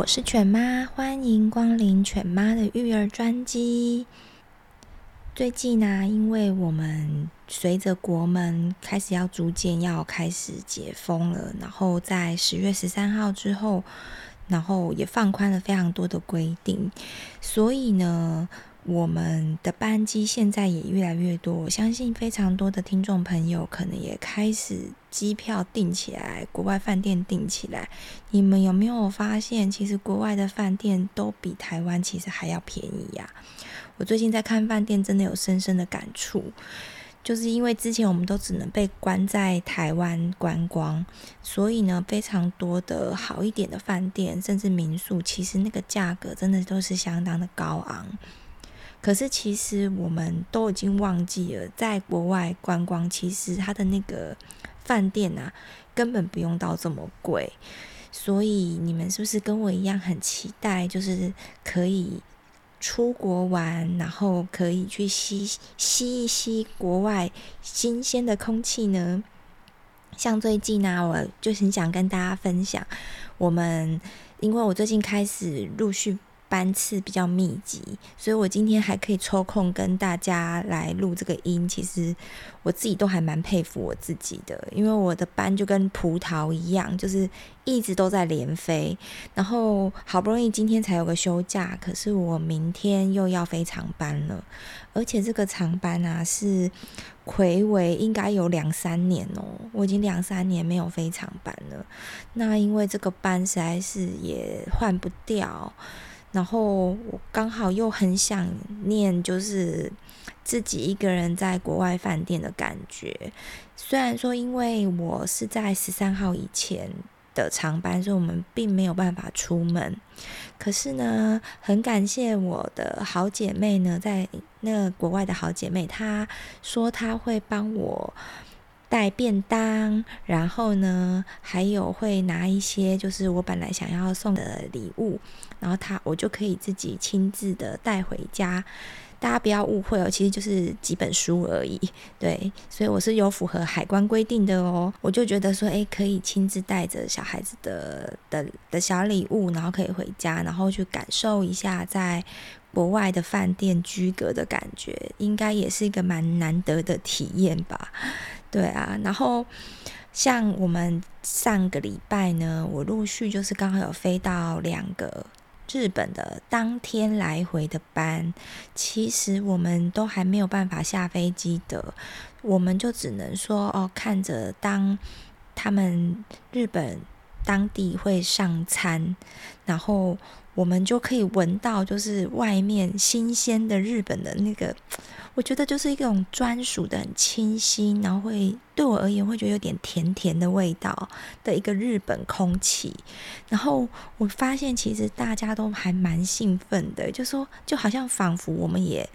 我是犬妈，欢迎光临犬妈的育儿专辑。最近呢、因为我们随着国门开始要逐渐要开始解封了，然后在十月十三号之后，然后也放宽了非常多的规定，所以呢，我们的班机现在也越来越多。我相信非常多的听众朋友可能也开始机票订起来，国外饭店订起来。你们有没有发现，其实国外的饭店都比台湾其实还要便宜呀、我最近在看饭店，真的有深深的感触，就是因为之前我们都只能被关在台湾观光，所以呢，非常多的好一点的饭店，甚至民宿，其实那个价格真的都是相当的高昂。可是其实我们都已经忘记了，在国外观光，其实它的那个饭店啊，根本不用到这么贵。所以你们是不是跟我一样很期待，就是可以？出国玩，然后可以去吸吸一吸国外新鲜的空气呢。像最近呢、我就很想跟大家分享，我们因为我最近开始陆续。班次比较密集，所以我今天还可以抽空跟大家来录这个音。其实我自己都还蛮佩服我自己的，因为我的班就跟葡萄一样，就是一直都在连飞。然后好不容易今天才有个休假，可是我明天又要飞长班了，而且这个长班啊是睽违应该有两三年哦，我已经两三年没有飞长班了。那因为这个班实在是也换不掉。然后我刚好又很想念，就是自己一个人在国外饭店的感觉。虽然说，因为我是在十三号以前的长班，所以我们并没有办法出门。可是呢，很感谢我的好姐妹呢，在那国外的好姐妹，她说她会帮我。带便当，然后呢，还有会拿一些就是我本来想要送的礼物，然后他我就可以自己亲自的带回家。大家不要误会哦，其实就是几本书而已。对，所以我是有符合海关规定的哦。我就觉得说，诶，可以亲自带着小孩子的的的小礼物，然后可以回家，然后去感受一下在国外的饭店居格的感觉，应该也是一个蛮难得的体验吧。对啊，然后像我们上个礼拜呢，我陆续就是刚好有飞到两个日本的当天来回的班，其实我们都还没有办法下飞机的，我们就只能说哦，看着当他们日本当地会上餐，然后我们就可以闻到就是外面新鲜的日本的那个。我觉得就是一种专属的、很清新，然后会对我而言会觉得有点甜甜的味道的一个日本空气。然后我发现其实大家都还蛮兴奋的，就说就好像仿佛我们也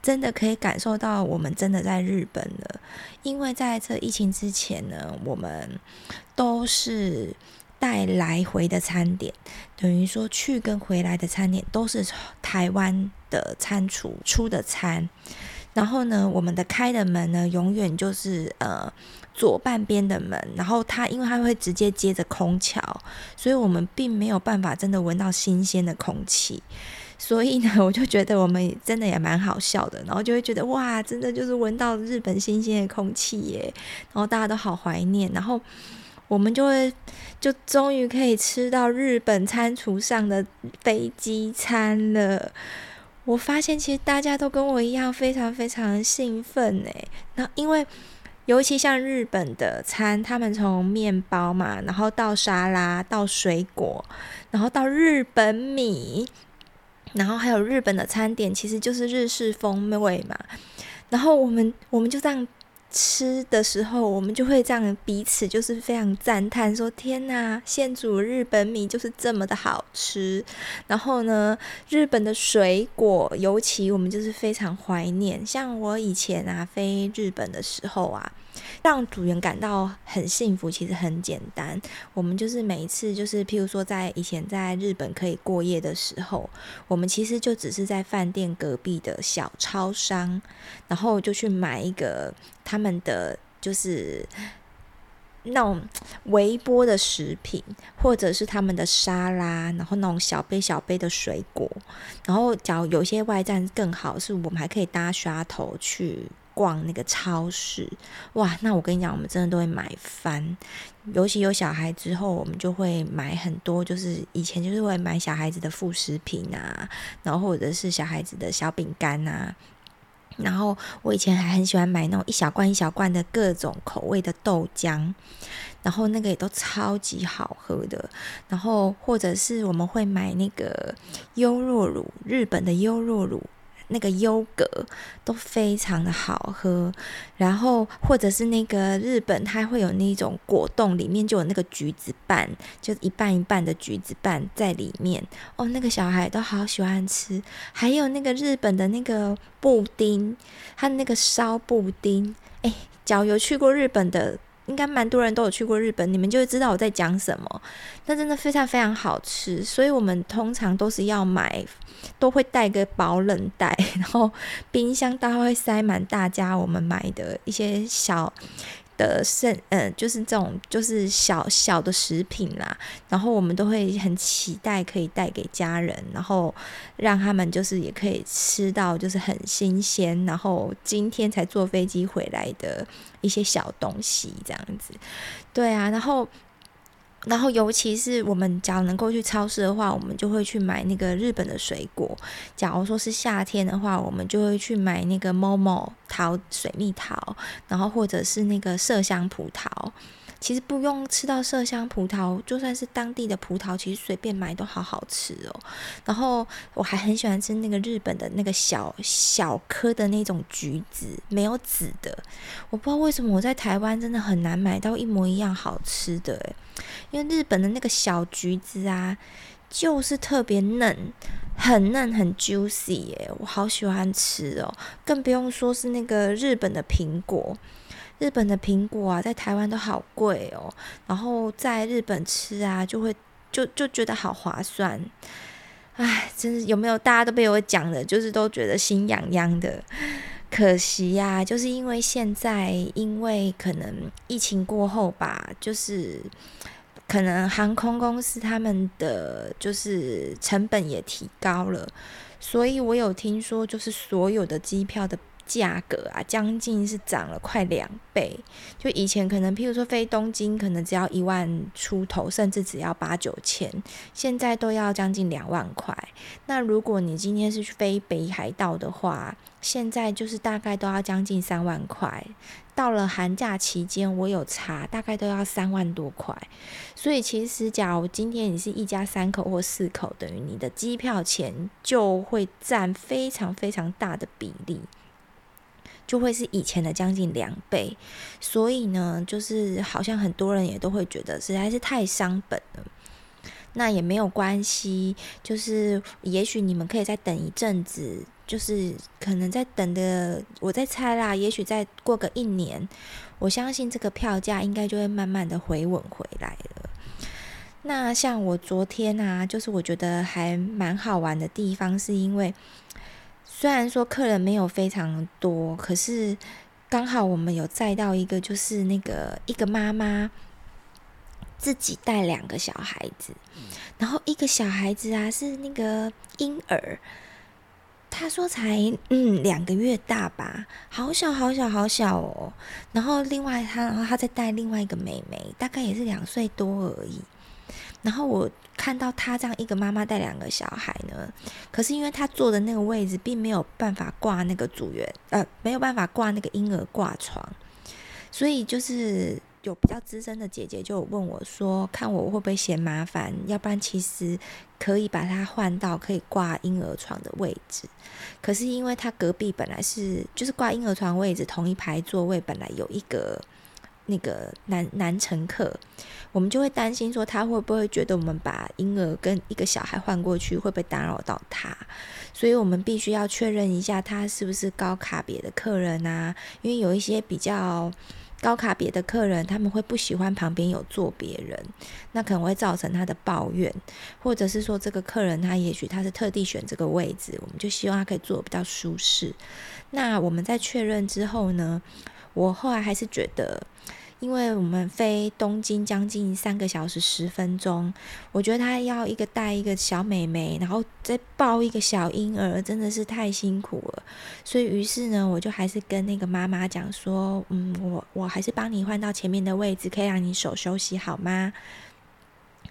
真的可以感受到我们真的在日本了。因为在这疫情之前呢，我们都是带来回的餐点，等于说去跟回来的餐点都是台湾的餐厨出的餐。然后呢，我们的开的门呢，永远就是呃左半边的门。然后它因为它会直接接着空桥，所以我们并没有办法真的闻到新鲜的空气。所以呢，我就觉得我们真的也蛮好笑的。然后就会觉得哇，真的就是闻到日本新鲜的空气耶。然后大家都好怀念。然后我们就会就终于可以吃到日本餐厨上的飞机餐了。我发现其实大家都跟我一样非常非常兴奋哎，那因为尤其像日本的餐，他们从面包嘛，然后到沙拉，到水果，然后到日本米，然后还有日本的餐点，其实就是日式风味嘛。然后我们我们就这样吃的时候，我们就会这样彼此就是非常赞叹，说：“天哪，现煮日本米就是这么的好吃。”然后呢，日本的水果，尤其我们就是非常怀念。像我以前啊飞日本的时候啊。让组员感到很幸福，其实很简单。我们就是每一次，就是譬如说，在以前在日本可以过夜的时候，我们其实就只是在饭店隔壁的小超商，然后就去买一个他们的就是那种微波的食品，或者是他们的沙拉，然后那种小杯小杯的水果。然后，假如有些外站更好，是我们还可以搭刷头去。逛那个超市，哇！那我跟你讲，我们真的都会买翻。尤其有小孩之后，我们就会买很多，就是以前就是会买小孩子的副食品啊，然后或者是小孩子的小饼干啊。然后我以前还很喜欢买那种一小罐一小罐的各种口味的豆浆，然后那个也都超级好喝的。然后或者是我们会买那个优酪乳，日本的优酪乳。那个优格都非常的好喝，然后或者是那个日本，它会有那种果冻，里面就有那个橘子瓣，就一半一半的橘子瓣在里面哦，那个小孩都好喜欢吃。还有那个日本的那个布丁，它那个烧布丁，哎，只要有去过日本的。应该蛮多人都有去过日本，你们就会知道我在讲什么。那真的非常非常好吃，所以我们通常都是要买，都会带个保冷袋，然后冰箱大概会塞满大家我们买的一些小。的剩，嗯，就是这种，就是小小的食品啦。然后我们都会很期待可以带给家人，然后让他们就是也可以吃到，就是很新鲜。然后今天才坐飞机回来的一些小东西，这样子。对啊，然后。然后，尤其是我们假如能够去超市的话，我们就会去买那个日本的水果。假如说是夏天的话，我们就会去买那个 Momo 桃、水蜜桃，然后或者是那个麝香葡萄。其实不用吃到麝香葡萄，就算是当地的葡萄，其实随便买都好好吃哦。然后我还很喜欢吃那个日本的那个小小颗的那种橘子，没有籽的。我不知道为什么我在台湾真的很难买到一模一样好吃的，因为日本的那个小橘子啊，就是特别嫩，很嫩很 juicy 诶，我好喜欢吃哦。更不用说是那个日本的苹果。日本的苹果啊，在台湾都好贵哦，然后在日本吃啊，就会就就觉得好划算。唉，真是有没有大家都被我讲的，就是都觉得心痒痒的。可惜呀，就是因为现在因为可能疫情过后吧，就是可能航空公司他们的就是成本也提高了，所以我有听说，就是所有的机票的。价格啊，将近是涨了快两倍。就以前可能，譬如说飞东京，可能只要一万出头，甚至只要八九千，现在都要将近两万块。那如果你今天是去飞北海道的话，现在就是大概都要将近三万块。到了寒假期间，我有查，大概都要三万多块。所以其实，假如今天你是一家三口或四口，等于你的机票钱就会占非常非常大的比例。就会是以前的将近两倍，所以呢，就是好像很多人也都会觉得实在是太伤本了。那也没有关系，就是也许你们可以再等一阵子，就是可能再等的，我在猜啦，也许再过个一年，我相信这个票价应该就会慢慢的回稳回来了。那像我昨天啊，就是我觉得还蛮好玩的地方，是因为。虽然说客人没有非常多，可是刚好我们有载到一个，就是那个一个妈妈自己带两个小孩子，然后一个小孩子啊是那个婴儿，他说才嗯两个月大吧，好小好小好小哦。然后另外他，然后他再带另外一个妹妹，大概也是两岁多而已。然后我看到他这样一个妈妈带两个小孩呢，可是因为他坐的那个位置并没有办法挂那个组员，呃，没有办法挂那个婴儿挂床，所以就是有比较资深的姐姐就问我说，看我会不会嫌麻烦，要不然其实可以把它换到可以挂婴儿床的位置。可是因为他隔壁本来是就是挂婴儿床位置同一排座位，本来有一个那个男男乘客，我们就会担心说他会不会觉得我们把婴儿跟一个小孩换过去会不会打扰到他，所以我们必须要确认一下他是不是高卡别的客人啊，因为有一些比较。高卡别的客人，他们会不喜欢旁边有坐别人，那可能会造成他的抱怨，或者是说这个客人他也许他是特地选这个位置，我们就希望他可以坐比较舒适。那我们在确认之后呢，我后来还是觉得。因为我们飞东京将近三个小时十分钟，我觉得他要一个带一个小美眉，然后再抱一个小婴儿，真的是太辛苦了。所以于是呢，我就还是跟那个妈妈讲说，嗯，我我还是帮你换到前面的位置，可以让你手休息好吗？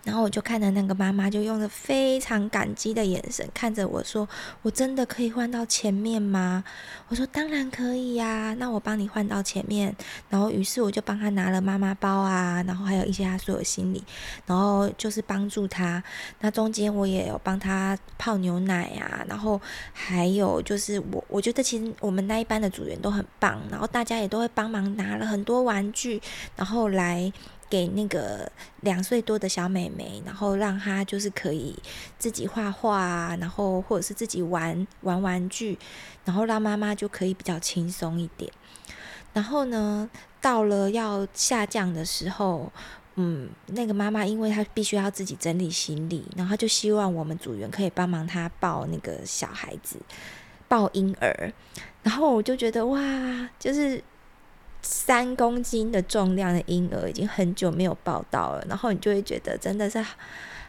然后我就看着那个妈妈，就用着非常感激的眼神看着我说：“我真的可以换到前面吗？”我说：“当然可以呀，那我帮你换到前面。”然后于是我就帮他拿了妈妈包啊，然后还有一些他所有行李，然后就是帮助他。那中间我也有帮他泡牛奶啊，然后还有就是我我觉得其实我们那一班的组员都很棒，然后大家也都会帮忙拿了很多玩具，然后来。给那个两岁多的小妹妹，然后让她就是可以自己画画，然后或者是自己玩玩玩具，然后让妈妈就可以比较轻松一点。然后呢，到了要下降的时候，嗯，那个妈妈因为她必须要自己整理行李，然后就希望我们组员可以帮忙她抱那个小孩子，抱婴儿。然后我就觉得哇，就是。三公斤的重量的婴儿已经很久没有抱到了，然后你就会觉得真的是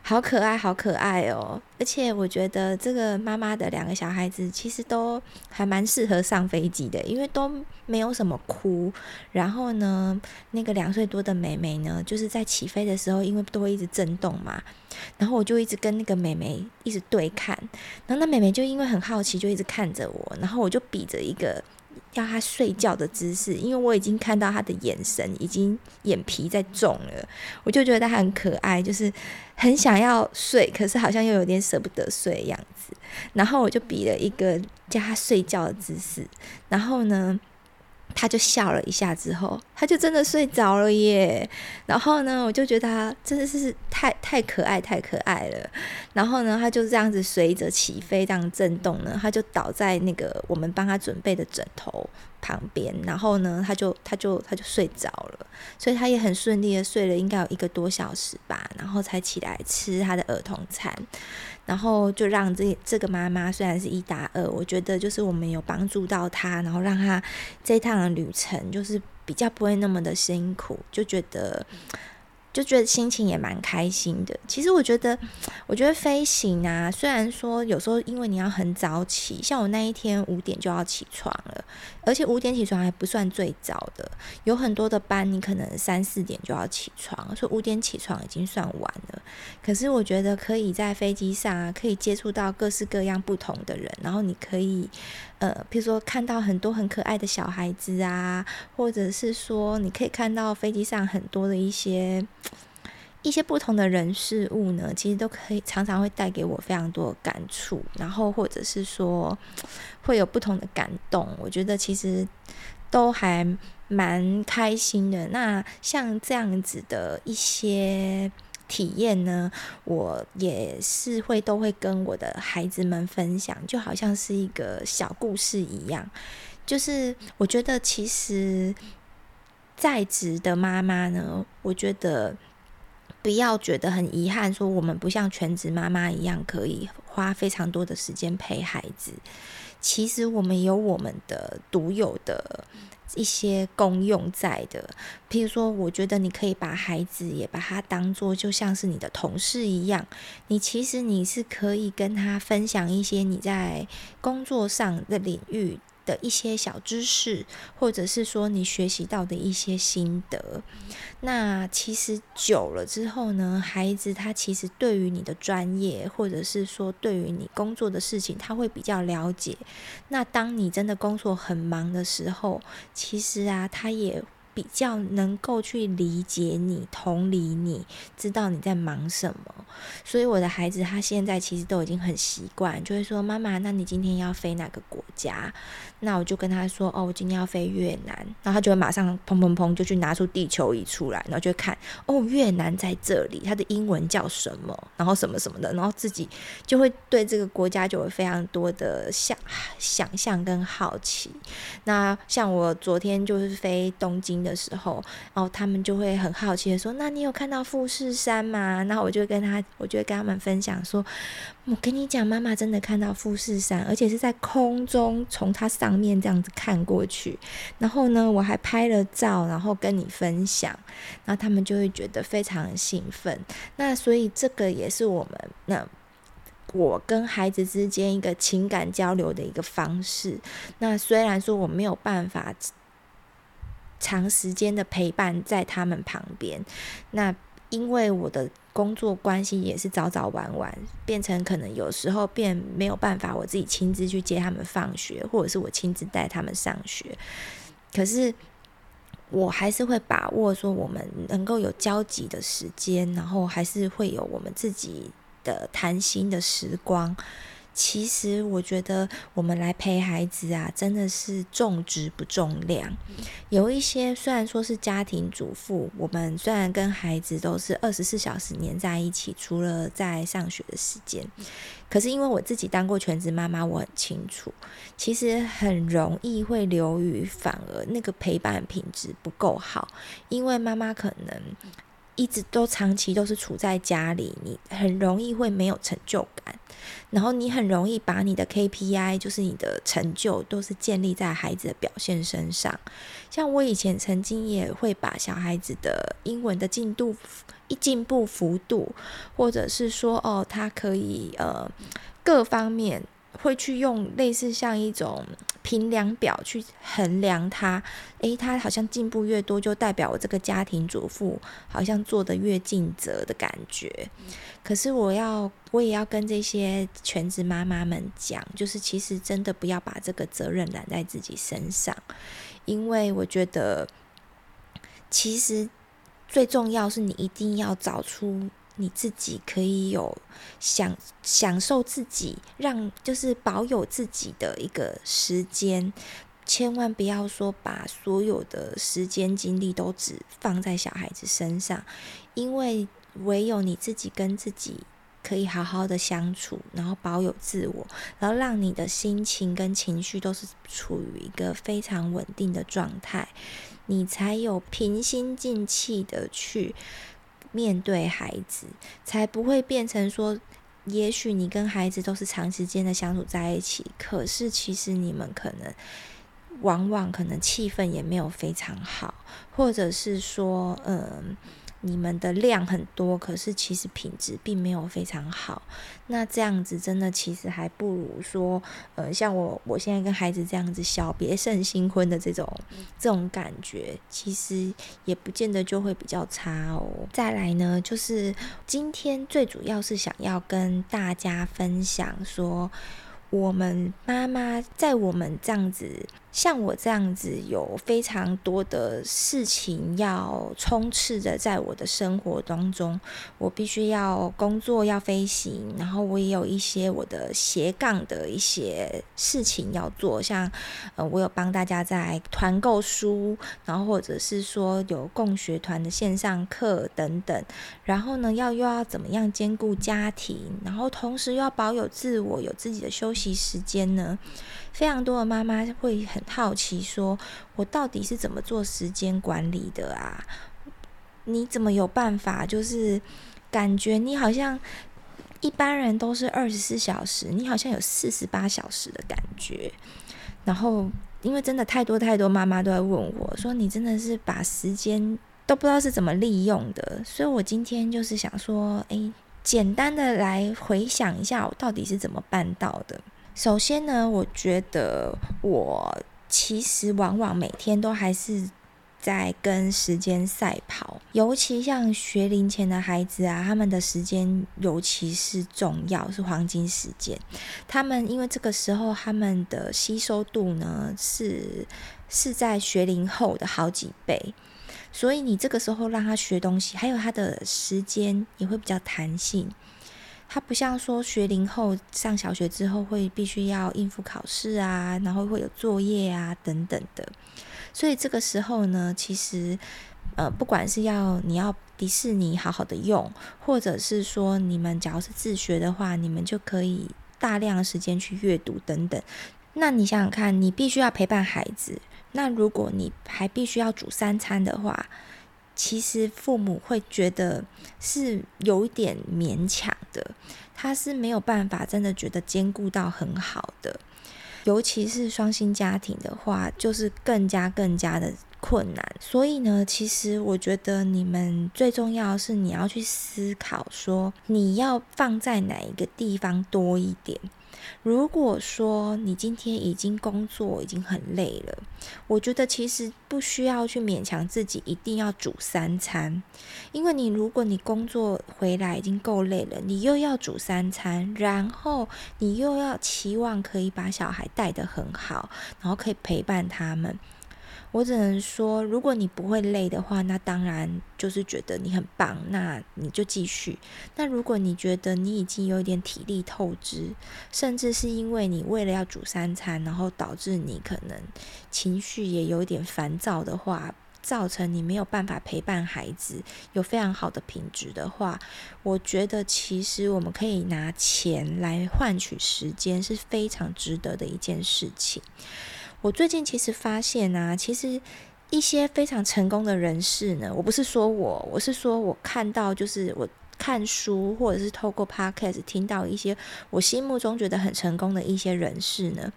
好可爱，好可爱哦！而且我觉得这个妈妈的两个小孩子其实都还蛮适合上飞机的，因为都没有什么哭。然后呢，那个两岁多的妹妹呢，就是在起飞的时候，因为都会一直震动嘛，然后我就一直跟那个妹妹一直对看，然后那妹妹就因为很好奇，就一直看着我，然后我就比着一个。要他睡觉的姿势，因为我已经看到他的眼神已经眼皮在肿了，我就觉得他很可爱，就是很想要睡，可是好像又有点舍不得睡的样子。然后我就比了一个叫他睡觉的姿势，然后呢，他就笑了一下，之后他就真的睡着了耶。然后呢，我就觉得他真的是太太可爱，太可爱了。然后呢，他就这样子随着起飞这样震动呢，他就倒在那个我们帮他准备的枕头旁边。然后呢，他就他就他就睡着了，所以他也很顺利的睡了，应该有一个多小时吧，然后才起来吃他的儿童餐。然后就让这这个妈妈虽然是一打二，我觉得就是我们有帮助到她，然后让她这一趟的旅程就是比较不会那么的辛苦，就觉得。就觉得心情也蛮开心的。其实我觉得，我觉得飞行啊，虽然说有时候因为你要很早起，像我那一天五点就要起床了，而且五点起床还不算最早的，有很多的班你可能三四点就要起床，所以五点起床已经算晚了。可是我觉得可以在飞机上啊，可以接触到各式各样不同的人，然后你可以。呃，譬如说看到很多很可爱的小孩子啊，或者是说你可以看到飞机上很多的一些一些不同的人事物呢，其实都可以常常会带给我非常多感触，然后或者是说会有不同的感动，我觉得其实都还蛮开心的。那像这样子的一些。体验呢，我也是会都会跟我的孩子们分享，就好像是一个小故事一样。就是我觉得，其实在职的妈妈呢，我觉得不要觉得很遗憾，说我们不像全职妈妈一样可以花非常多的时间陪孩子。其实我们有我们的独有的。一些功用在的，譬如说，我觉得你可以把孩子也把他当做就像是你的同事一样，你其实你是可以跟他分享一些你在工作上的领域。的一些小知识，或者是说你学习到的一些心得，那其实久了之后呢，孩子他其实对于你的专业，或者是说对于你工作的事情，他会比较了解。那当你真的工作很忙的时候，其实啊，他也。比较能够去理解你、同理你，知道你在忙什么。所以我的孩子他现在其实都已经很习惯，就会说：“妈妈，那你今天要飞哪个国家？”那我就跟他说：“哦，我今天要飞越南。”然后他就会马上砰砰砰就去拿出地球仪出来，然后就看：“哦，越南在这里，它的英文叫什么？然后什么什么的。”然后自己就会对这个国家就有非常多的想想象跟好奇。那像我昨天就是飞东京的时候，然后他们就会很好奇的说：“那你有看到富士山吗？”然后我就跟他，我就跟他们分享说：“我跟你讲，妈妈真的看到富士山，而且是在空中从它上方面这样子看过去。然后呢，我还拍了照，然后跟你分享，然后他们就会觉得非常兴奋。那所以这个也是我们那。”我跟孩子之间一个情感交流的一个方式。那虽然说我没有办法长时间的陪伴在他们旁边，那因为我的工作关系也是早早晚晚，变成可能有时候变没有办法我自己亲自去接他们放学，或者是我亲自带他们上学。可是我还是会把握说我们能够有交集的时间，然后还是会有我们自己。的谈心的时光，其实我觉得我们来陪孩子啊，真的是重质不重量。有一些虽然说是家庭主妇，我们虽然跟孩子都是二十四小时黏在一起，除了在上学的时间，可是因为我自己当过全职妈妈，我很清楚，其实很容易会流于反而那个陪伴品质不够好，因为妈妈可能。一直都长期都是处在家里，你很容易会没有成就感，然后你很容易把你的 KPI，就是你的成就，都是建立在孩子的表现身上。像我以前曾经也会把小孩子的英文的进度一进步幅度，或者是说哦，他可以呃各方面。会去用类似像一种评量表去衡量他，诶，他好像进步越多，就代表我这个家庭主妇好像做得越尽责的感觉。可是我要，我也要跟这些全职妈妈们讲，就是其实真的不要把这个责任揽在自己身上，因为我觉得其实最重要是你一定要找出。你自己可以有享享受自己，让就是保有自己的一个时间，千万不要说把所有的时间精力都只放在小孩子身上，因为唯有你自己跟自己可以好好的相处，然后保有自我，然后让你的心情跟情绪都是处于一个非常稳定的状态，你才有平心静气的去。面对孩子，才不会变成说，也许你跟孩子都是长时间的相处在一起，可是其实你们可能，往往可能气氛也没有非常好，或者是说，嗯。你们的量很多，可是其实品质并没有非常好。那这样子真的其实还不如说，呃，像我我现在跟孩子这样子小别胜新婚的这种这种感觉，其实也不见得就会比较差哦。再来呢，就是今天最主要是想要跟大家分享说，我们妈妈在我们这样子。像我这样子有非常多的事情要充斥着在我的生活当中，我必须要工作要飞行，然后我也有一些我的斜杠的一些事情要做，像呃我有帮大家在团购书，然后或者是说有共学团的线上课等等，然后呢要又要怎么样兼顾家庭，然后同时又要保有自我，有自己的休息时间呢？非常多的妈妈会很好奇，说我到底是怎么做时间管理的啊？你怎么有办法？就是感觉你好像一般人都是二十四小时，你好像有四十八小时的感觉。然后，因为真的太多太多妈妈都在问我说，你真的是把时间都不知道是怎么利用的。所以我今天就是想说，诶，简单的来回想一下，我到底是怎么办到的。首先呢，我觉得我其实往往每天都还是在跟时间赛跑，尤其像学龄前的孩子啊，他们的时间尤其是重要，是黄金时间。他们因为这个时候，他们的吸收度呢是是在学龄后的好几倍。所以你这个时候让他学东西，还有他的时间也会比较弹性。他不像说学龄后上小学之后会必须要应付考试啊，然后会有作业啊等等的。所以这个时候呢，其实呃，不管是要你要迪士尼好好的用，或者是说你们只要是自学的话，你们就可以大量的时间去阅读等等。那你想想看，你必须要陪伴孩子，那如果你还必须要煮三餐的话，其实父母会觉得是有一点勉强的，他是没有办法真的觉得兼顾到很好的，尤其是双薪家庭的话，就是更加更加的困难。所以呢，其实我觉得你们最重要的是你要去思考说，你要放在哪一个地方多一点。如果说你今天已经工作已经很累了，我觉得其实不需要去勉强自己一定要煮三餐，因为你如果你工作回来已经够累了，你又要煮三餐，然后你又要期望可以把小孩带得很好，然后可以陪伴他们。我只能说，如果你不会累的话，那当然就是觉得你很棒，那你就继续。那如果你觉得你已经有一点体力透支，甚至是因为你为了要煮三餐，然后导致你可能情绪也有点烦躁的话，造成你没有办法陪伴孩子有非常好的品质的话，我觉得其实我们可以拿钱来换取时间，是非常值得的一件事情。我最近其实发现啊，其实一些非常成功的人士呢，我不是说我，我是说我看到，就是我看书或者是透过 podcast 听到一些我心目中觉得很成功的一些人士呢。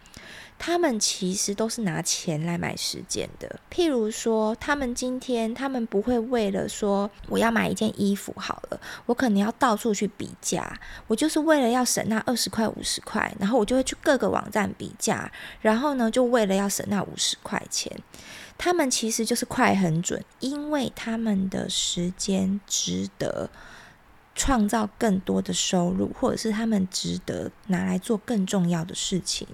他们其实都是拿钱来买时间的。譬如说，他们今天他们不会为了说我要买一件衣服好了，我可能要到处去比价，我就是为了要省那二十块五十块，然后我就会去各个网站比价，然后呢，就为了要省那五十块钱。他们其实就是快很准，因为他们的时间值得。创造更多的收入，或者是他们值得拿来做更重要的事情。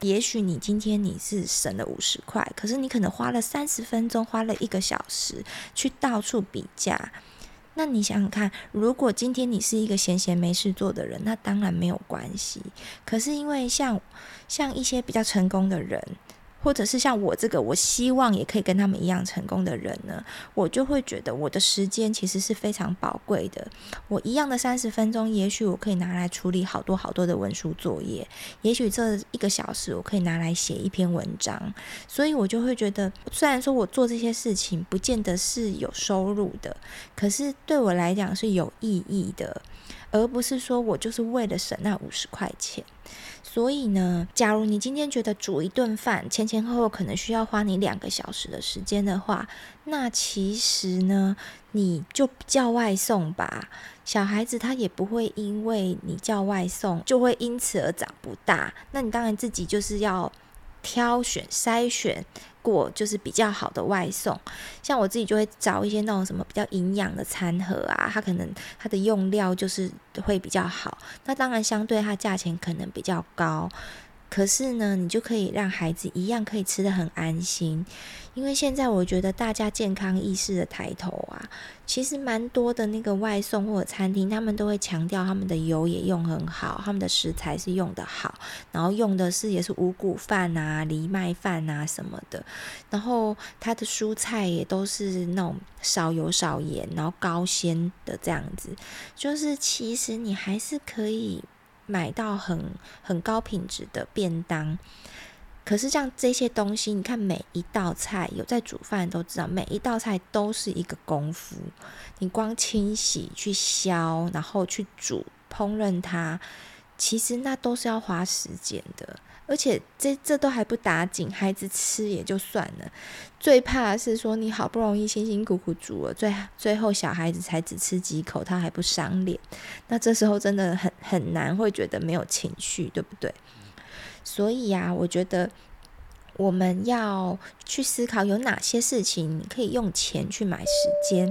也许你今天你是省了五十块，可是你可能花了三十分钟，花了一个小时去到处比价。那你想想看，如果今天你是一个闲闲没事做的人，那当然没有关系。可是因为像像一些比较成功的人。或者是像我这个，我希望也可以跟他们一样成功的人呢，我就会觉得我的时间其实是非常宝贵的。我一样的三十分钟，也许我可以拿来处理好多好多的文书作业，也许这一个小时我可以拿来写一篇文章。所以我就会觉得，虽然说我做这些事情不见得是有收入的，可是对我来讲是有意义的，而不是说我就是为了省那五十块钱。所以呢，假如你今天觉得煮一顿饭前前后后可能需要花你两个小时的时间的话，那其实呢，你就叫外送吧。小孩子他也不会因为你叫外送就会因此而长不大。那你当然自己就是要挑选筛选。过就是比较好的外送，像我自己就会找一些那种什么比较营养的餐盒啊，它可能它的用料就是会比较好，那当然相对它价钱可能比较高。可是呢，你就可以让孩子一样可以吃得很安心，因为现在我觉得大家健康意识的抬头啊，其实蛮多的那个外送或者餐厅，他们都会强调他们的油也用很好，他们的食材是用得好，然后用的是也是五谷饭啊、藜麦饭啊什么的，然后它的蔬菜也都是那种少油少盐，然后高鲜的这样子，就是其实你还是可以。买到很很高品质的便当，可是像这些东西，你看每一道菜有在煮饭都知道，每一道菜都是一个功夫。你光清洗、去削，然后去煮、烹饪它，其实那都是要花时间的。而且这这都还不打紧，孩子吃也就算了，最怕是说你好不容易辛辛苦苦煮了，最最后小孩子才只吃几口，他还不赏脸，那这时候真的很很难，会觉得没有情绪，对不对？所以呀、我觉得我们要去思考有哪些事情你可以用钱去买时间。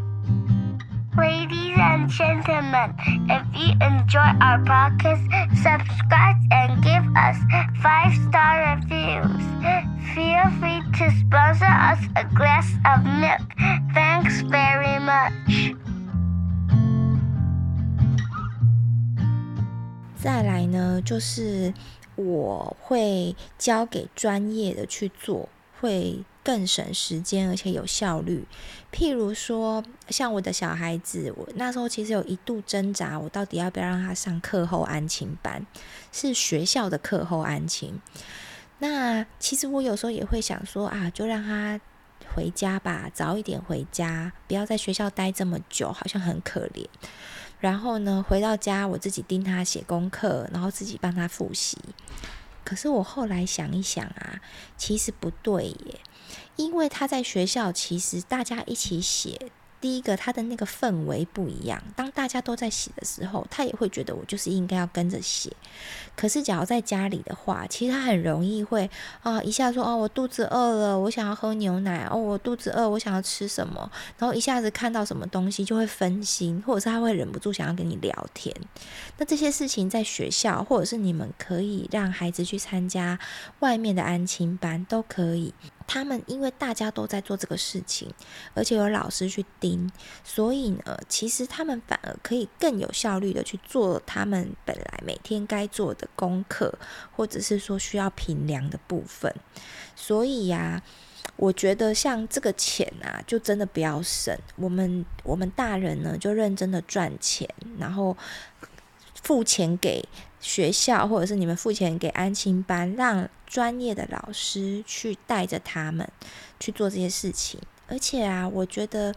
gentlemen, if you enjoy our podcast, subscribe and give us five star reviews. Feel free to sponsor us a glass of milk. Thanks very much. 再来呢，就是我会交给专业的去做，会。 更省时间，而且有效率。譬如说，像我的小孩子，我那时候其实有一度挣扎，我到底要不要让他上课后安亲班？是学校的课后安亲。那其实我有时候也会想说啊，就让他回家吧，早一点回家，不要在学校待这么久，好像很可怜。然后呢，回到家我自己盯他写功课，然后自己帮他复习。可是我后来想一想啊，其实不对耶。因为他在学校，其实大家一起写。第一个，他的那个氛围不一样。当大家都在写的时候，他也会觉得我就是应该要跟着写。可是，假如在家里的话，其实他很容易会啊，一下说哦，我肚子饿了，我想要喝牛奶。哦，我肚子饿，我想要吃什么？然后一下子看到什么东西就会分心，或者是他会忍不住想要跟你聊天。那这些事情在学校，或者是你们可以让孩子去参加外面的安亲班都可以。他们因为大家都在做这个事情，而且有老师去盯，所以呢，其实他们反而可以更有效率的去做他们本来每天该做的功课，或者是说需要评量的部分。所以呀，我觉得像这个钱啊，就真的不要省。我们我们大人呢，就认真的赚钱，然后付钱给学校，或者是你们付钱给安亲班，让专业的老师去带着他们去做这些事情。而且啊，我觉得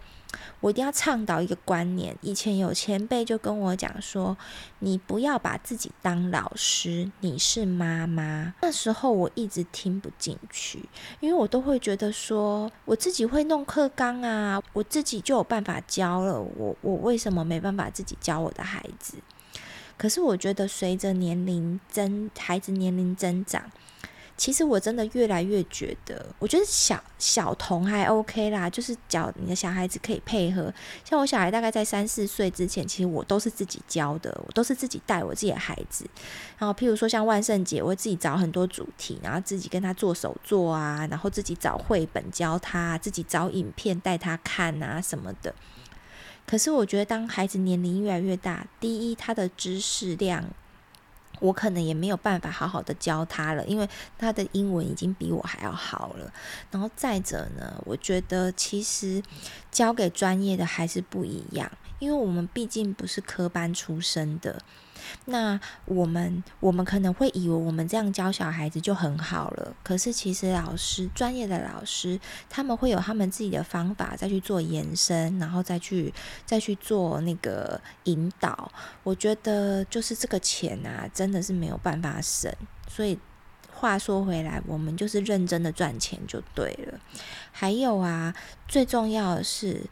我一定要倡导一个观念。以前有前辈就跟我讲说：“你不要把自己当老师，你是妈妈。”那时候我一直听不进去，因为我都会觉得说，我自己会弄课纲啊，我自己就有办法教了。我我为什么没办法自己教我的孩子？可是我觉得，随着年龄增，孩子年龄增长，其实我真的越来越觉得，我觉得小小童还 OK 啦，就是教你的小孩子可以配合。像我小孩大概在三四岁之前，其实我都是自己教的，我都是自己带我自己的孩子。然后，譬如说像万圣节，我会自己找很多主题，然后自己跟他做手作啊，然后自己找绘本教他，自己找影片带他看啊什么的。可是我觉得，当孩子年龄越来越大，第一，他的知识量，我可能也没有办法好好的教他了，因为他的英文已经比我还要好了。然后再者呢，我觉得其实交给专业的还是不一样，因为我们毕竟不是科班出身的。那我们我们可能会以为我们这样教小孩子就很好了，可是其实老师专业的老师他们会有他们自己的方法再去做延伸，然后再去再去做那个引导。我觉得就是这个钱啊，真的是没有办法省。所以话说回来，我们就是认真的赚钱就对了。还有啊，最重要的是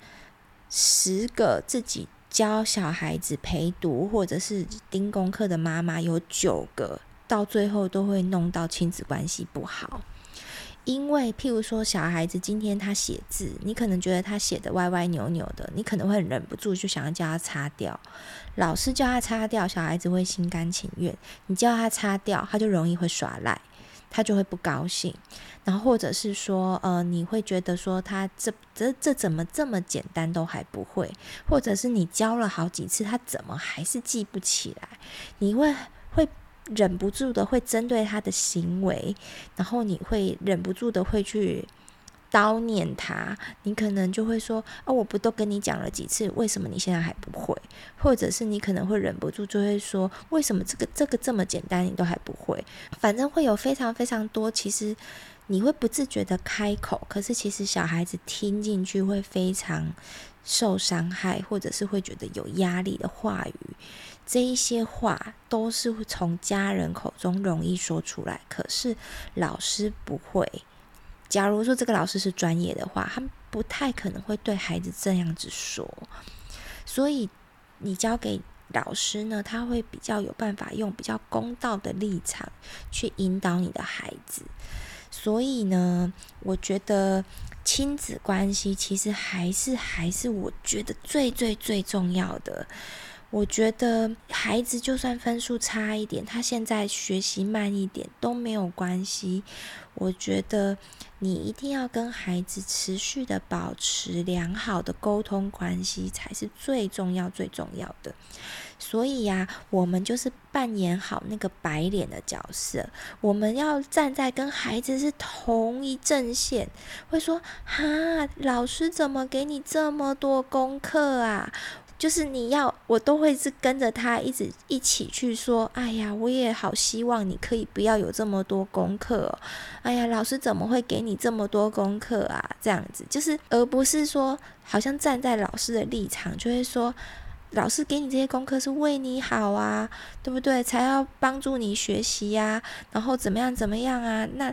十个自己。教小孩子陪读或者是盯功课的妈妈有九个，到最后都会弄到亲子关系不好。因为譬如说，小孩子今天他写字，你可能觉得他写的歪歪扭扭的，你可能会忍不住就想要叫他擦掉。老师叫他擦掉，小孩子会心甘情愿；你叫他擦掉，他就容易会耍赖。他就会不高兴，然后或者是说，呃，你会觉得说他这这这怎么这么简单都还不会，或者是你教了好几次，他怎么还是记不起来？你会会忍不住的会针对他的行为，然后你会忍不住的会去。叨念他，你可能就会说：“哦，我不都跟你讲了几次，为什么你现在还不会？”或者是你可能会忍不住就会说：“为什么这个这个这么简单，你都还不会？”反正会有非常非常多，其实你会不自觉的开口，可是其实小孩子听进去会非常受伤害，或者是会觉得有压力的话语，这一些话都是从家人口中容易说出来，可是老师不会。假如说这个老师是专业的话，他不太可能会对孩子这样子说，所以你交给老师呢，他会比较有办法用比较公道的立场去引导你的孩子。所以呢，我觉得亲子关系其实还是还是我觉得最最最重要的。我觉得孩子就算分数差一点，他现在学习慢一点都没有关系。我觉得你一定要跟孩子持续的保持良好的沟通关系，才是最重要最重要的。所以呀，我们就是扮演好那个白脸的角色，我们要站在跟孩子是同一阵线，会说：哈，老师怎么给你这么多功课啊？就是你要，我都会是跟着他一直一起去说。哎呀，我也好希望你可以不要有这么多功课哦。哎呀，老师怎么会给你这么多功课啊？这样子就是，而不是说好像站在老师的立场，就会说，老师给你这些功课是为你好啊，对不对？才要帮助你学习呀，然后怎么样怎么样啊？那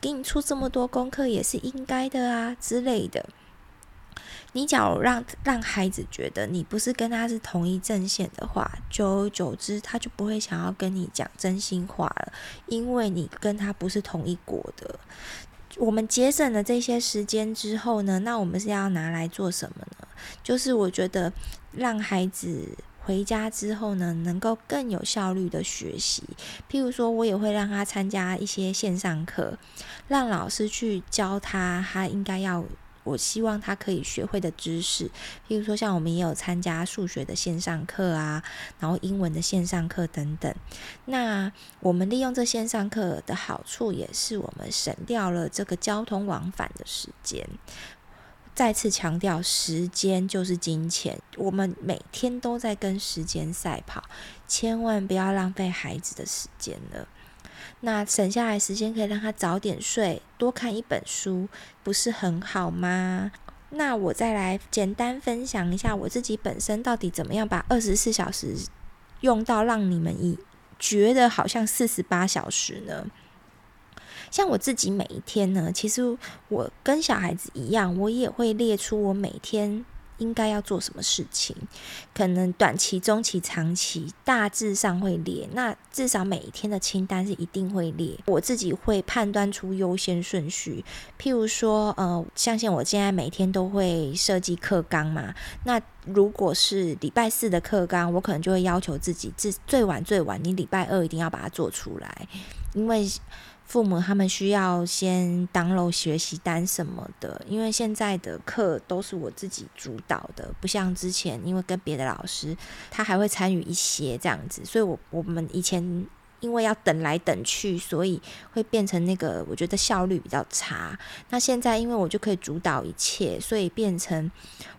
给你出这么多功课也是应该的啊之类的。你假如让让孩子觉得你不是跟他是同一阵线的话，久而久之，他就不会想要跟你讲真心话了，因为你跟他不是同一国的。我们节省了这些时间之后呢，那我们是要拿来做什么呢？就是我觉得让孩子回家之后呢，能够更有效率的学习。譬如说，我也会让他参加一些线上课，让老师去教他，他应该要。我希望他可以学会的知识，譬如说像我们也有参加数学的线上课啊，然后英文的线上课等等。那我们利用这线上课的好处，也是我们省掉了这个交通往返的时间。再次强调，时间就是金钱，我们每天都在跟时间赛跑，千万不要浪费孩子的时间了。那省下来时间可以让他早点睡，多看一本书，不是很好吗？那我再来简单分享一下我自己本身到底怎么样把二十四小时用到让你们以觉得好像四十八小时呢？像我自己每一天呢，其实我跟小孩子一样，我也会列出我每天。应该要做什么事情？可能短期、中期、长期大致上会列。那至少每一天的清单是一定会列。我自己会判断出优先顺序。譬如说，呃，相信我现在每天都会设计课纲嘛。那如果是礼拜四的课纲，我可能就会要求自己，最最晚最晚，你礼拜二一定要把它做出来，因为。父母他们需要先登录学习单什么的，因为现在的课都是我自己主导的，不像之前，因为跟别的老师，他还会参与一些这样子，所以我我们以前。因为要等来等去，所以会变成那个，我觉得效率比较差。那现在因为我就可以主导一切，所以变成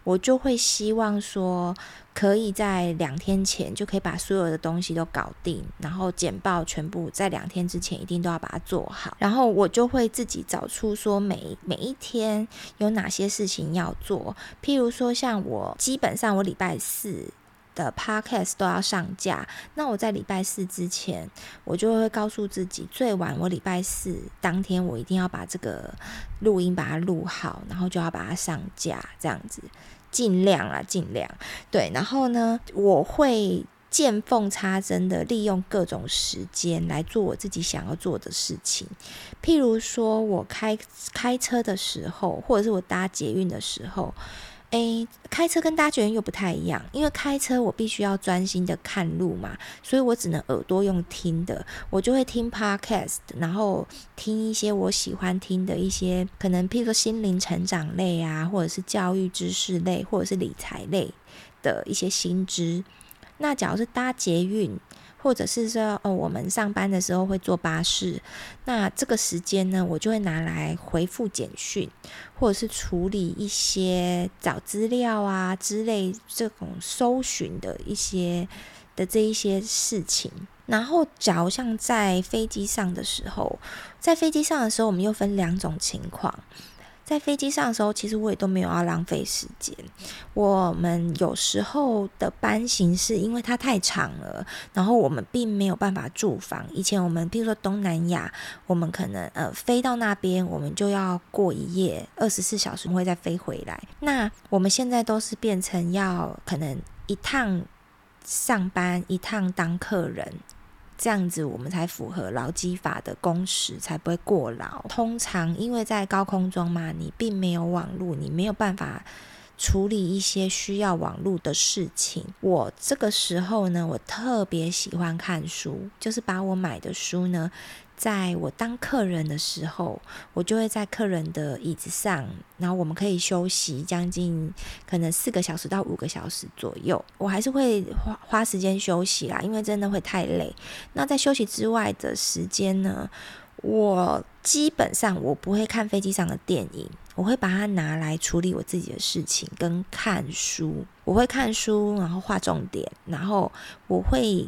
我就会希望说，可以在两天前就可以把所有的东西都搞定，然后简报全部在两天之前一定都要把它做好。然后我就会自己找出说每每一天有哪些事情要做，譬如说像我基本上我礼拜四。的 podcast 都要上架，那我在礼拜四之前，我就会告诉自己，最晚我礼拜四当天，我一定要把这个录音把它录好，然后就要把它上架，这样子，尽量啊，尽量。对，然后呢，我会见缝插针的利用各种时间来做我自己想要做的事情，譬如说我开开车的时候，或者是我搭捷运的时候。诶，开车跟搭捷运又不太一样，因为开车我必须要专心的看路嘛，所以我只能耳朵用听的，我就会听 podcast，然后听一些我喜欢听的一些，可能譬如说心灵成长类啊，或者是教育知识类，或者是理财类的一些新知。那假如是搭捷运。或者是说，哦，我们上班的时候会坐巴士，那这个时间呢，我就会拿来回复简讯，或者是处理一些找资料啊之类这种搜寻的一些的这一些事情。然后，假如像在飞机上的时候，在飞机上的时候，我们又分两种情况。在飞机上的时候，其实我也都没有要浪费时间。我们有时候的班型是因为它太长了，然后我们并没有办法住房。以前我们，比如说东南亚，我们可能呃飞到那边，我们就要过一夜，二十四小时会再飞回来。那我们现在都是变成要可能一趟上班，一趟当客人。这样子我们才符合劳基法的工时，才不会过劳。通常因为在高空中嘛，你并没有网络，你没有办法处理一些需要网络的事情。我这个时候呢，我特别喜欢看书，就是把我买的书呢。在我当客人的时候，我就会在客人的椅子上，然后我们可以休息将近可能四个小时到五个小时左右。我还是会花花时间休息啦，因为真的会太累。那在休息之外的时间呢，我基本上我不会看飞机上的电影，我会把它拿来处理我自己的事情跟看书。我会看书，然后画重点，然后我会。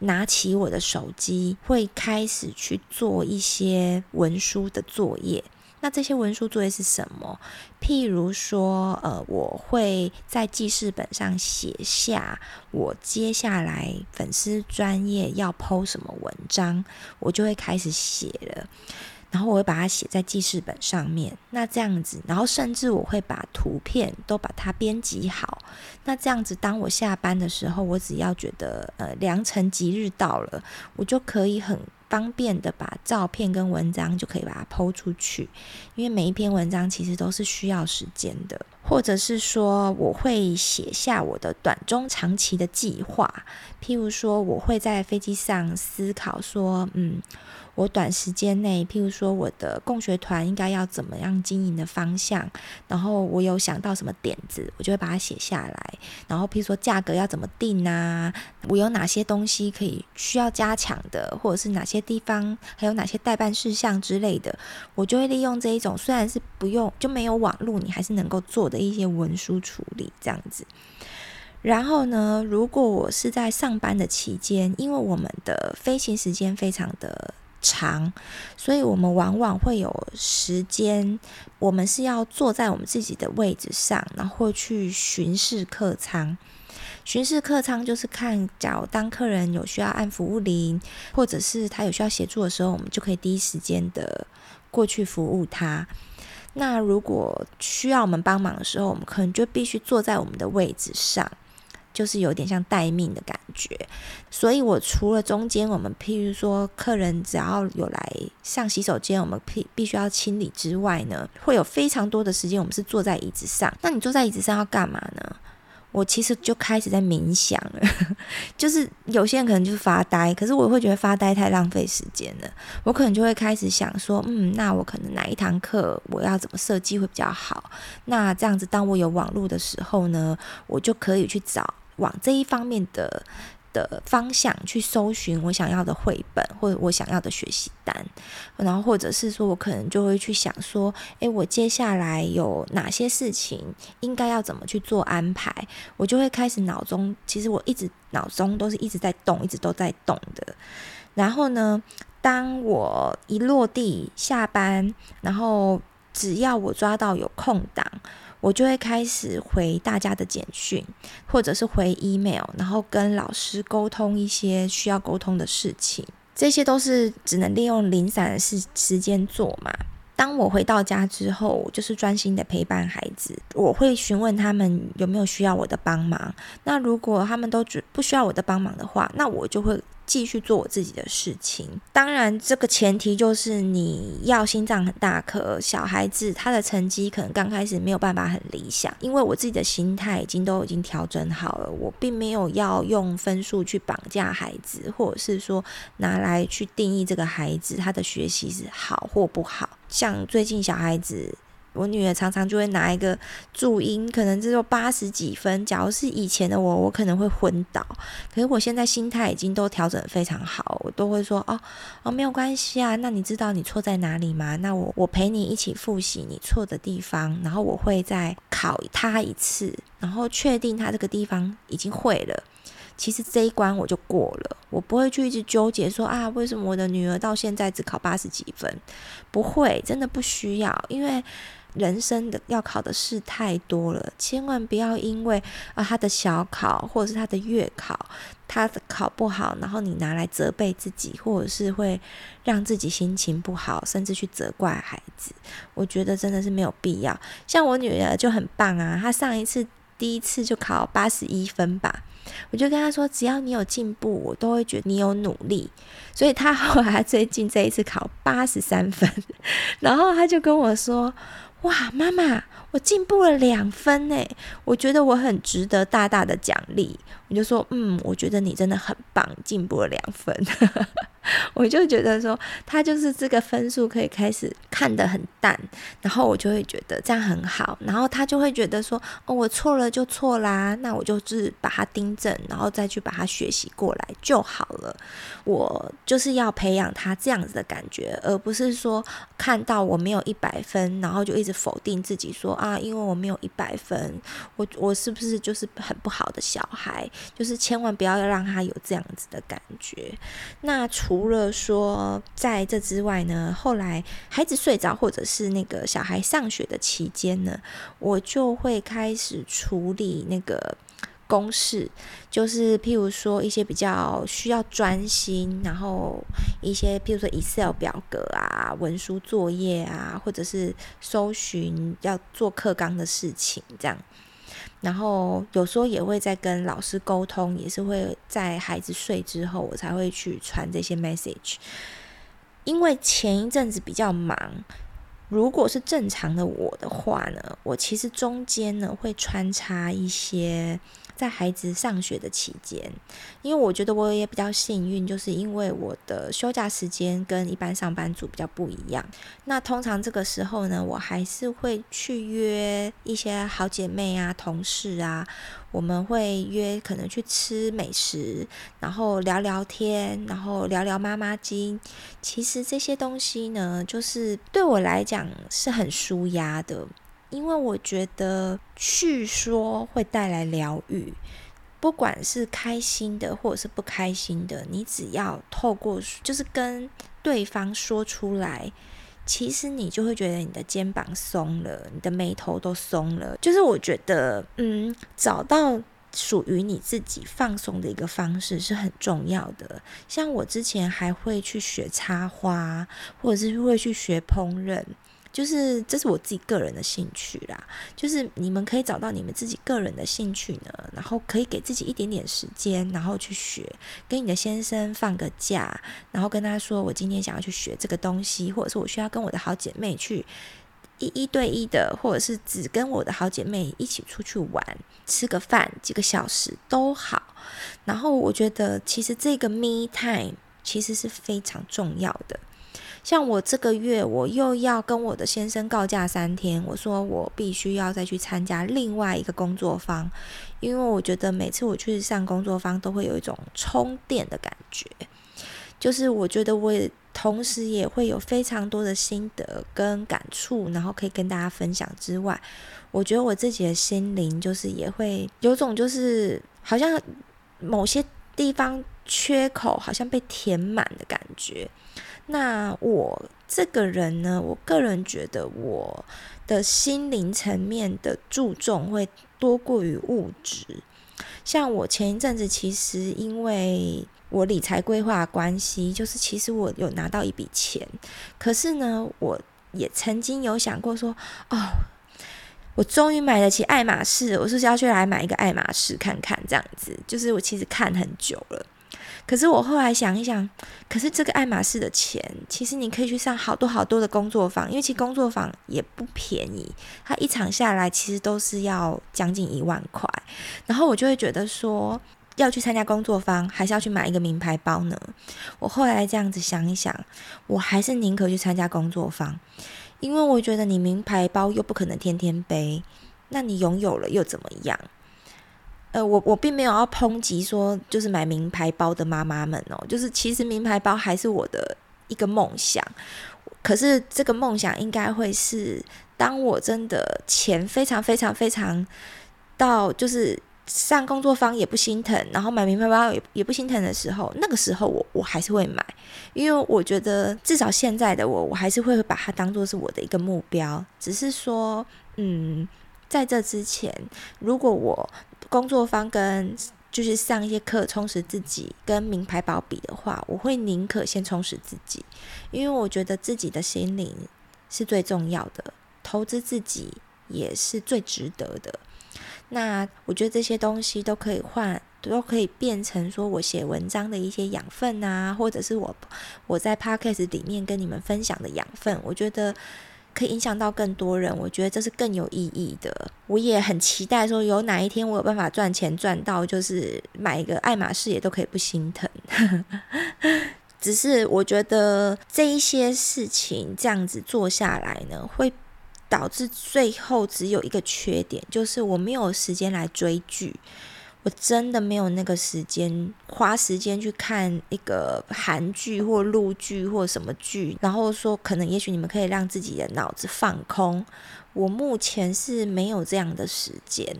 拿起我的手机，会开始去做一些文书的作业。那这些文书作业是什么？譬如说，呃，我会在记事本上写下我接下来粉丝专业要 po 什么文章，我就会开始写了。然后我会把它写在记事本上面，那这样子，然后甚至我会把图片都把它编辑好，那这样子，当我下班的时候，我只要觉得呃良辰吉日到了，我就可以很方便的把照片跟文章就可以把它抛出去，因为每一篇文章其实都是需要时间的，或者是说我会写下我的短中长期的计划，譬如说我会在飞机上思考说，嗯。我短时间内，譬如说我的共学团应该要怎么样经营的方向，然后我有想到什么点子，我就会把它写下来。然后譬如说价格要怎么定啊，我有哪些东西可以需要加强的，或者是哪些地方还有哪些待办事项之类的，我就会利用这一种虽然是不用就没有网络，你还是能够做的一些文书处理这样子。然后呢，如果我是在上班的期间，因为我们的飞行时间非常的长，所以我们往往会有时间，我们是要坐在我们自己的位置上，然后去巡视客舱。巡视客舱就是看，假如当客人有需要按服务铃，或者是他有需要协助的时候，我们就可以第一时间的过去服务他。那如果需要我们帮忙的时候，我们可能就必须坐在我们的位置上。就是有点像待命的感觉，所以我除了中间我们譬如说客人只要有来上洗手间，我们必必须要清理之外呢，会有非常多的时间我们是坐在椅子上。那你坐在椅子上要干嘛呢？我其实就开始在冥想了，就是有些人可能就是发呆，可是我会觉得发呆太浪费时间了。我可能就会开始想说，嗯，那我可能哪一堂课我要怎么设计会比较好？那这样子，当我有网络的时候呢，我就可以去找。往这一方面的的方向去搜寻我想要的绘本或者我想要的学习单，然后或者是说我可能就会去想说，诶，我接下来有哪些事情应该要怎么去做安排？我就会开始脑中，其实我一直脑中都是一直在动，一直都在动的。然后呢，当我一落地下班，然后只要我抓到有空档。我就会开始回大家的简讯，或者是回 email，然后跟老师沟通一些需要沟通的事情。这些都是只能利用零散的时时间做嘛。当我回到家之后，就是专心的陪伴孩子。我会询问他们有没有需要我的帮忙。那如果他们都不需要我的帮忙的话，那我就会。继续做我自己的事情，当然这个前提就是你要心脏很大颗。小孩子他的成绩可能刚开始没有办法很理想，因为我自己的心态已经都已经调整好了，我并没有要用分数去绑架孩子，或者是说拿来去定义这个孩子他的学习是好或不好。像最近小孩子。我女儿常常就会拿一个注音，可能只有八十几分。假如是以前的我，我可能会昏倒。可是我现在心态已经都调整非常好，我都会说哦哦，没有关系啊。那你知道你错在哪里吗？那我我陪你一起复习你错的地方，然后我会再考他一次，然后确定他这个地方已经会了。其实这一关我就过了，我不会去一直纠结说啊，为什么我的女儿到现在只考八十几分？不会，真的不需要，因为。人生的要考的事太多了，千万不要因为啊他的小考或者是他的月考，他的考不好，然后你拿来责备自己，或者是会让自己心情不好，甚至去责怪孩子。我觉得真的是没有必要。像我女儿就很棒啊，她上一次第一次就考八十一分吧。我就跟他说，只要你有进步，我都会觉得你有努力。所以他后来最近这一次考八十三分，然后他就跟我说：“哇，妈妈，我进步了两分呢，我觉得我很值得大大的奖励。”我就说：“嗯，我觉得你真的很棒，进步了两分。”我就觉得说，他就是这个分数可以开始看得很淡，然后我就会觉得这样很好，然后他就会觉得说，哦，我错了就错啦，那我就是把它订正，然后再去把它学习过来就好了。我就是要培养他这样子的感觉，而不是说看到我没有一百分，然后就一直否定自己说啊，因为我没有一百分，我我是不是就是很不好的小孩？就是千万不要让他有这样子的感觉。那除除了说在这之外呢，后来孩子睡着或者是那个小孩上学的期间呢，我就会开始处理那个公事，就是譬如说一些比较需要专心，然后一些譬如说 Excel 表格啊、文书作业啊，或者是搜寻要做课纲的事情这样。然后有时候也会在跟老师沟通，也是会在孩子睡之后，我才会去传这些 message。因为前一阵子比较忙，如果是正常的我的话呢，我其实中间呢会穿插一些。在孩子上学的期间，因为我觉得我也比较幸运，就是因为我的休假时间跟一般上班族比较不一样。那通常这个时候呢，我还是会去约一些好姐妹啊、同事啊，我们会约可能去吃美食，然后聊聊天，然后聊聊妈妈经。其实这些东西呢，就是对我来讲是很舒压的。因为我觉得去说会带来疗愈，不管是开心的或者是不开心的，你只要透过就是跟对方说出来，其实你就会觉得你的肩膀松了，你的眉头都松了。就是我觉得，嗯，找到属于你自己放松的一个方式是很重要的。像我之前还会去学插花，或者是会去学烹饪。就是这是我自己个人的兴趣啦，就是你们可以找到你们自己个人的兴趣呢，然后可以给自己一点点时间，然后去学，跟你的先生放个假，然后跟他说我今天想要去学这个东西，或者是我需要跟我的好姐妹去一一对一的，或者是只跟我的好姐妹一起出去玩，吃个饭几个小时都好。然后我觉得其实这个 me time 其实是非常重要的。像我这个月，我又要跟我的先生告假三天。我说我必须要再去参加另外一个工作坊，因为我觉得每次我去上工作坊都会有一种充电的感觉。就是我觉得我同时也会有非常多的心得跟感触，然后可以跟大家分享之外，我觉得我自己的心灵就是也会有种就是好像某些地方缺口好像被填满的感觉。那我这个人呢，我个人觉得我的心灵层面的注重会多过于物质。像我前一阵子，其实因为我理财规划关系，就是其实我有拿到一笔钱，可是呢，我也曾经有想过说，哦，我终于买得起爱马仕，我是不是要去来买一个爱马仕看看？这样子，就是我其实看很久了。可是我后来想一想，可是这个爱马仕的钱，其实你可以去上好多好多的工作坊，因为其实工作坊也不便宜，它一场下来其实都是要将近一万块。然后我就会觉得说，要去参加工作坊，还是要去买一个名牌包呢？我后来这样子想一想，我还是宁可去参加工作坊，因为我觉得你名牌包又不可能天天背，那你拥有了又怎么样？呃，我我并没有要抨击说，就是买名牌包的妈妈们哦，就是其实名牌包还是我的一个梦想，可是这个梦想应该会是，当我真的钱非常非常非常到，就是上工作坊也不心疼，然后买名牌包也也不心疼的时候，那个时候我我还是会买，因为我觉得至少现在的我，我还是会把它当做是我的一个目标，只是说，嗯，在这之前，如果我工作方跟就是上一些课充实自己，跟名牌包比的话，我会宁可先充实自己，因为我觉得自己的心灵是最重要的，投资自己也是最值得的。那我觉得这些东西都可以换都可以变成说我写文章的一些养分啊，或者是我我在 podcast 里面跟你们分享的养分，我觉得可以影响到更多人，我觉得这是更有意义的。我也很期待说，有哪一天我有办法赚钱赚到，就是买一个爱马仕也都可以不心疼。只是我觉得这一些事情这样子做下来呢，会导致最后只有一个缺点，就是我没有时间来追剧。我真的没有那个时间花时间去看一个韩剧或陆剧或什么剧，然后说可能也许你们可以让自己的脑子放空。我目前是没有这样的时间，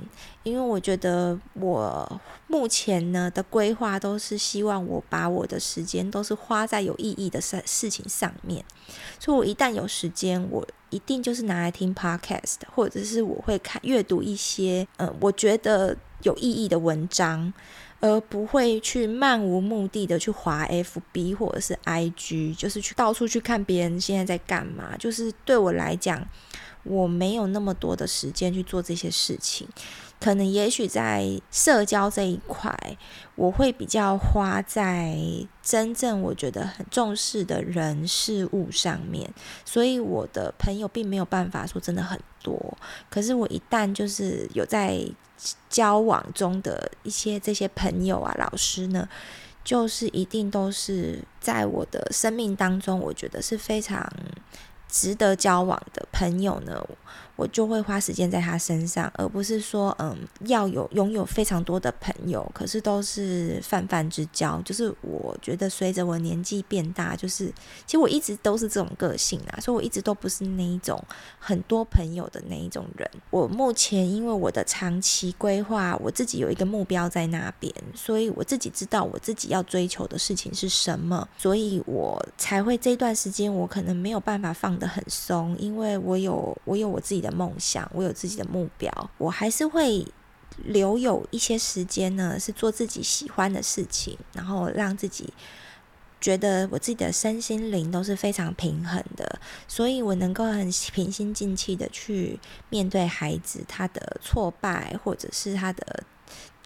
因为我觉得我目前呢的规划都是希望我把我的时间都是花在有意义的事事情上面，所以我一旦有时间，我一定就是拿来听 podcast，或者是我会看阅读一些嗯，我觉得有意义的文章，而不会去漫无目的的去划 FB 或者是 IG，就是去到处去看别人现在在干嘛，就是对我来讲。我没有那么多的时间去做这些事情，可能也许在社交这一块，我会比较花在真正我觉得很重视的人事物上面，所以我的朋友并没有办法说真的很多。可是我一旦就是有在交往中的一些这些朋友啊、老师呢，就是一定都是在我的生命当中，我觉得是非常。值得交往的朋友呢，我就会花时间在他身上，而不是说，嗯，要有拥有非常多的朋友，可是都是泛泛之交。就是我觉得随着我年纪变大，就是其实我一直都是这种个性啊，所以我一直都不是那一种很多朋友的那一种人。我目前因为我的长期规划，我自己有一个目标在那边，所以我自己知道我自己要追求的事情是什么，所以我才会这段时间我可能没有办法放得很松，因为我有我有我自己的。梦想，我有自己的目标，我还是会留有一些时间呢，是做自己喜欢的事情，然后让自己觉得我自己的身心灵都是非常平衡的，所以我能够很平心静气的去面对孩子他的挫败，或者是他的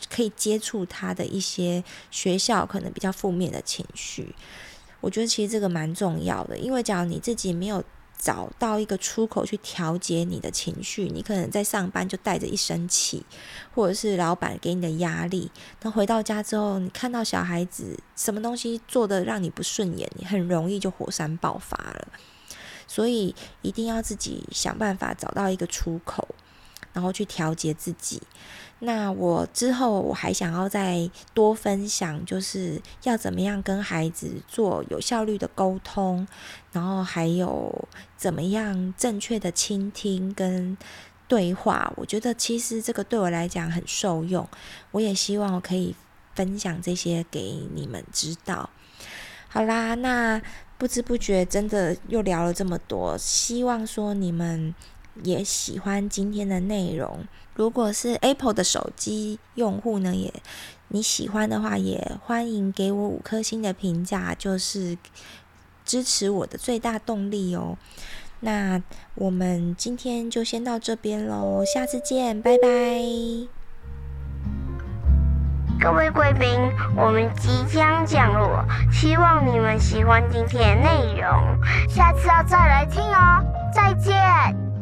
可以接触他的一些学校可能比较负面的情绪。我觉得其实这个蛮重要的，因为假如你自己没有。找到一个出口去调节你的情绪，你可能在上班就带着一身气，或者是老板给你的压力，那回到家之后，你看到小孩子什么东西做的让你不顺眼，你很容易就火山爆发了。所以一定要自己想办法找到一个出口，然后去调节自己。那我之后我还想要再多分享，就是要怎么样跟孩子做有效率的沟通，然后还有怎么样正确的倾听跟对话。我觉得其实这个对我来讲很受用，我也希望我可以分享这些给你们知道。好啦，那不知不觉真的又聊了这么多，希望说你们也喜欢今天的内容。如果是 Apple 的手机用户呢，也你喜欢的话，也欢迎给我五颗星的评价，就是支持我的最大动力哦。那我们今天就先到这边喽，下次见，拜拜。各位贵宾，我们即将降落，希望你们喜欢今天的内容，下次要再来听哦，再见。